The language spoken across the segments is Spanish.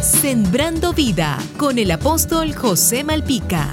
Sembrando vida con el apóstol José Malpica.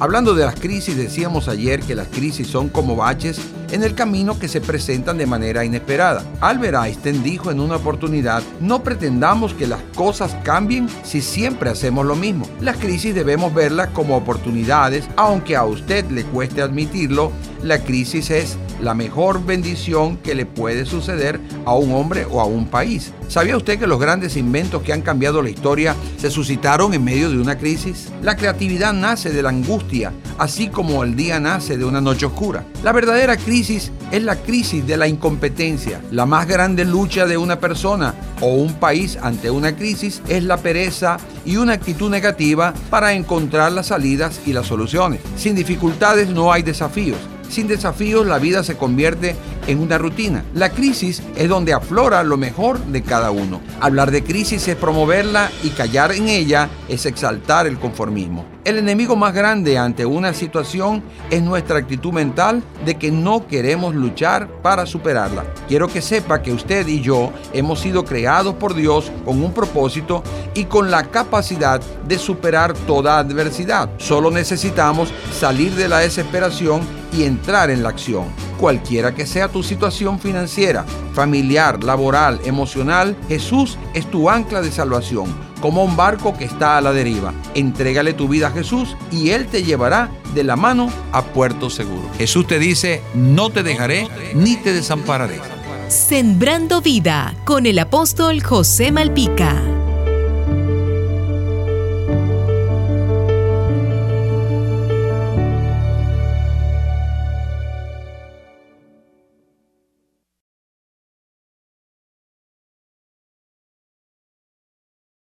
Hablando de las crisis, decíamos ayer que las crisis son como baches en el camino que se presentan de manera inesperada. Albert Einstein dijo en una oportunidad, no pretendamos que las cosas cambien si siempre hacemos lo mismo. Las crisis debemos verlas como oportunidades, aunque a usted le cueste admitirlo, la crisis es la mejor bendición que le puede suceder a un hombre o a un país. ¿Sabía usted que los grandes inventos que han cambiado la historia se suscitaron en medio de una crisis? La creatividad nace de la angustia, así como el día nace de una noche oscura. La verdadera crisis es la crisis de la incompetencia. La más grande lucha de una persona o un país ante una crisis es la pereza y una actitud negativa para encontrar las salidas y las soluciones. Sin dificultades no hay desafíos. Sin desafíos la vida se convierte en una rutina. La crisis es donde aflora lo mejor de cada uno. Hablar de crisis es promoverla y callar en ella es exaltar el conformismo. El enemigo más grande ante una situación es nuestra actitud mental de que no queremos luchar para superarla. Quiero que sepa que usted y yo hemos sido creados por Dios con un propósito y con la capacidad de superar toda adversidad. Solo necesitamos salir de la desesperación y entrar en la acción. Cualquiera que sea tu situación financiera, familiar, laboral, emocional, Jesús es tu ancla de salvación, como un barco que está a la deriva. Entrégale tu vida a Jesús y Él te llevará de la mano a puerto seguro. Jesús te dice, no te dejaré ni te desampararé. Sembrando vida con el apóstol José Malpica.